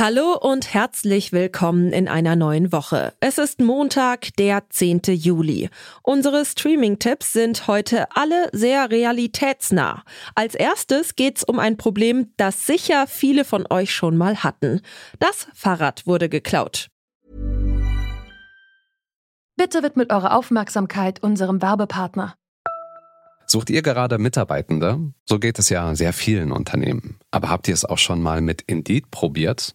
Hallo und herzlich willkommen in einer neuen Woche. Es ist Montag, der 10. Juli. Unsere Streaming-Tipps sind heute alle sehr realitätsnah. Als erstes geht's um ein Problem, das sicher viele von euch schon mal hatten. Das Fahrrad wurde geklaut. Bitte widmet eure Aufmerksamkeit unserem Werbepartner. Sucht ihr gerade Mitarbeitende? So geht es ja sehr vielen Unternehmen. Aber habt ihr es auch schon mal mit Indeed probiert?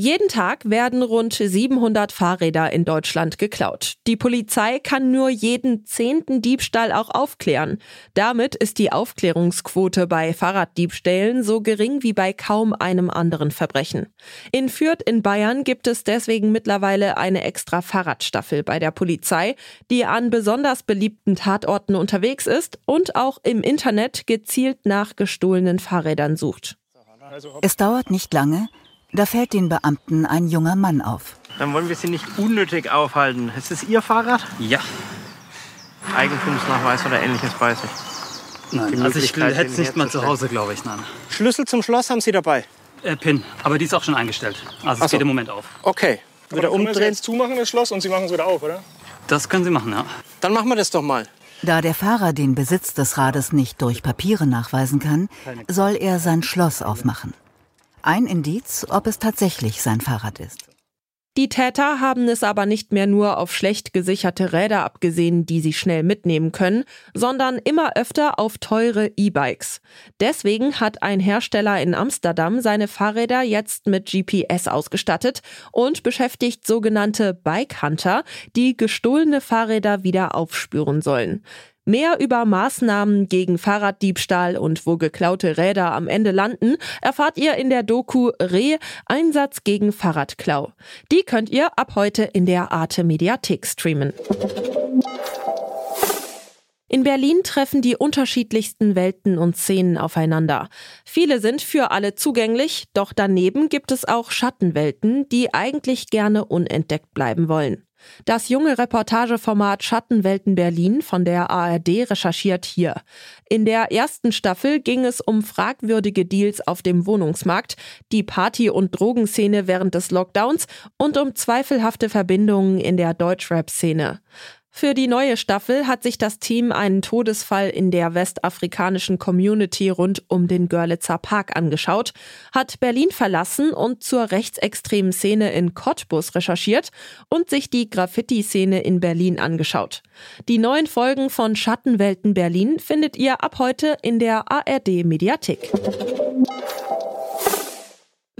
Jeden Tag werden rund 700 Fahrräder in Deutschland geklaut. Die Polizei kann nur jeden zehnten Diebstahl auch aufklären. Damit ist die Aufklärungsquote bei Fahrraddiebstählen so gering wie bei kaum einem anderen Verbrechen. In Fürth in Bayern gibt es deswegen mittlerweile eine extra Fahrradstaffel bei der Polizei, die an besonders beliebten Tatorten unterwegs ist und auch im Internet gezielt nach gestohlenen Fahrrädern sucht. Es dauert nicht lange, da fällt den Beamten ein junger Mann auf. Dann wollen wir Sie nicht unnötig aufhalten. Ist es Ihr Fahrrad? Ja. Eigentumsnachweis oder ähnliches bei sich? Nein, also ich hätte es nicht mal zu Hause, glaube ich, nein. Schlüssel zum Schloss haben Sie dabei? Äh, PIN, aber die ist auch schon eingestellt. Also es so. geht im Moment auf. Okay. Wieder wir sie umdrehen. jetzt zumachen, das Schloss, und Sie machen es wieder auf, oder? Das können Sie machen, ja. Dann machen wir das doch mal. Da der Fahrer den Besitz des Rades nicht durch Papiere nachweisen kann, soll er sein Schloss aufmachen. Ein Indiz, ob es tatsächlich sein Fahrrad ist. Die Täter haben es aber nicht mehr nur auf schlecht gesicherte Räder abgesehen, die sie schnell mitnehmen können, sondern immer öfter auf teure E-Bikes. Deswegen hat ein Hersteller in Amsterdam seine Fahrräder jetzt mit GPS ausgestattet und beschäftigt sogenannte Bike Hunter, die gestohlene Fahrräder wieder aufspüren sollen. Mehr über Maßnahmen gegen Fahrraddiebstahl und wo geklaute Räder am Ende landen, erfahrt ihr in der Doku Reh Einsatz gegen Fahrradklau. Die könnt ihr ab heute in der Arte Mediathek streamen. In Berlin treffen die unterschiedlichsten Welten und Szenen aufeinander. Viele sind für alle zugänglich, doch daneben gibt es auch Schattenwelten, die eigentlich gerne unentdeckt bleiben wollen. Das junge Reportageformat Schattenwelten Berlin von der ARD recherchiert hier. In der ersten Staffel ging es um fragwürdige Deals auf dem Wohnungsmarkt, die Party- und Drogenszene während des Lockdowns und um zweifelhafte Verbindungen in der Deutschrap-Szene. Für die neue Staffel hat sich das Team einen Todesfall in der westafrikanischen Community rund um den Görlitzer Park angeschaut, hat Berlin verlassen und zur rechtsextremen Szene in Cottbus recherchiert und sich die Graffiti-Szene in Berlin angeschaut. Die neuen Folgen von Schattenwelten Berlin findet ihr ab heute in der ARD Mediathek.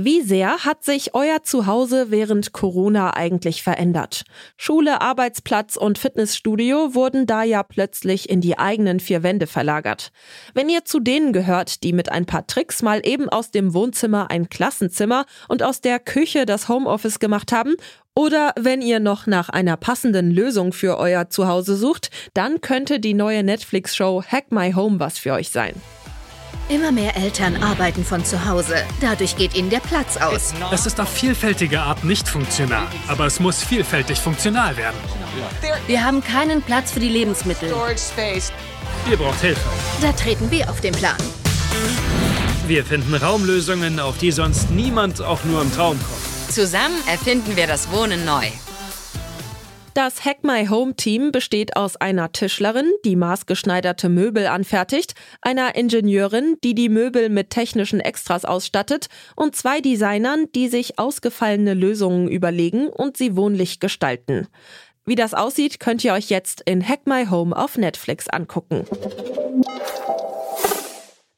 Wie sehr hat sich euer Zuhause während Corona eigentlich verändert? Schule, Arbeitsplatz und Fitnessstudio wurden da ja plötzlich in die eigenen vier Wände verlagert. Wenn ihr zu denen gehört, die mit ein paar Tricks mal eben aus dem Wohnzimmer ein Klassenzimmer und aus der Küche das Homeoffice gemacht haben, oder wenn ihr noch nach einer passenden Lösung für euer Zuhause sucht, dann könnte die neue Netflix-Show Hack My Home was für euch sein. Immer mehr Eltern arbeiten von zu Hause. Dadurch geht ihnen der Platz aus. Es ist auf vielfältige Art nicht funktional, aber es muss vielfältig funktional werden. Wir haben keinen Platz für die Lebensmittel. Ihr braucht Hilfe. Da treten wir auf den Plan. Wir finden Raumlösungen, auf die sonst niemand auch nur im Traum kommt. Zusammen erfinden wir das Wohnen neu. Das Hack My Home Team besteht aus einer Tischlerin, die maßgeschneiderte Möbel anfertigt, einer Ingenieurin, die die Möbel mit technischen Extras ausstattet und zwei Designern, die sich ausgefallene Lösungen überlegen und sie wohnlich gestalten. Wie das aussieht, könnt ihr euch jetzt in Hack My Home auf Netflix angucken.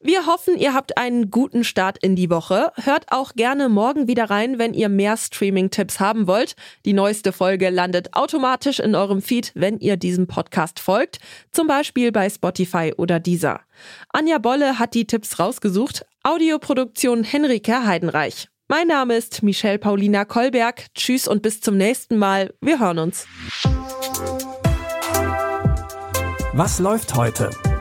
Wir hoffen, ihr habt einen guten Start in die Woche. Hört auch gerne morgen wieder rein, wenn ihr mehr Streaming-Tipps haben wollt. Die neueste Folge landet automatisch in eurem Feed, wenn ihr diesem Podcast folgt, zum Beispiel bei Spotify oder Deezer. Anja Bolle hat die Tipps rausgesucht. Audioproduktion Henrike Heidenreich. Mein Name ist Michelle Paulina Kolberg. Tschüss und bis zum nächsten Mal. Wir hören uns. Was läuft heute?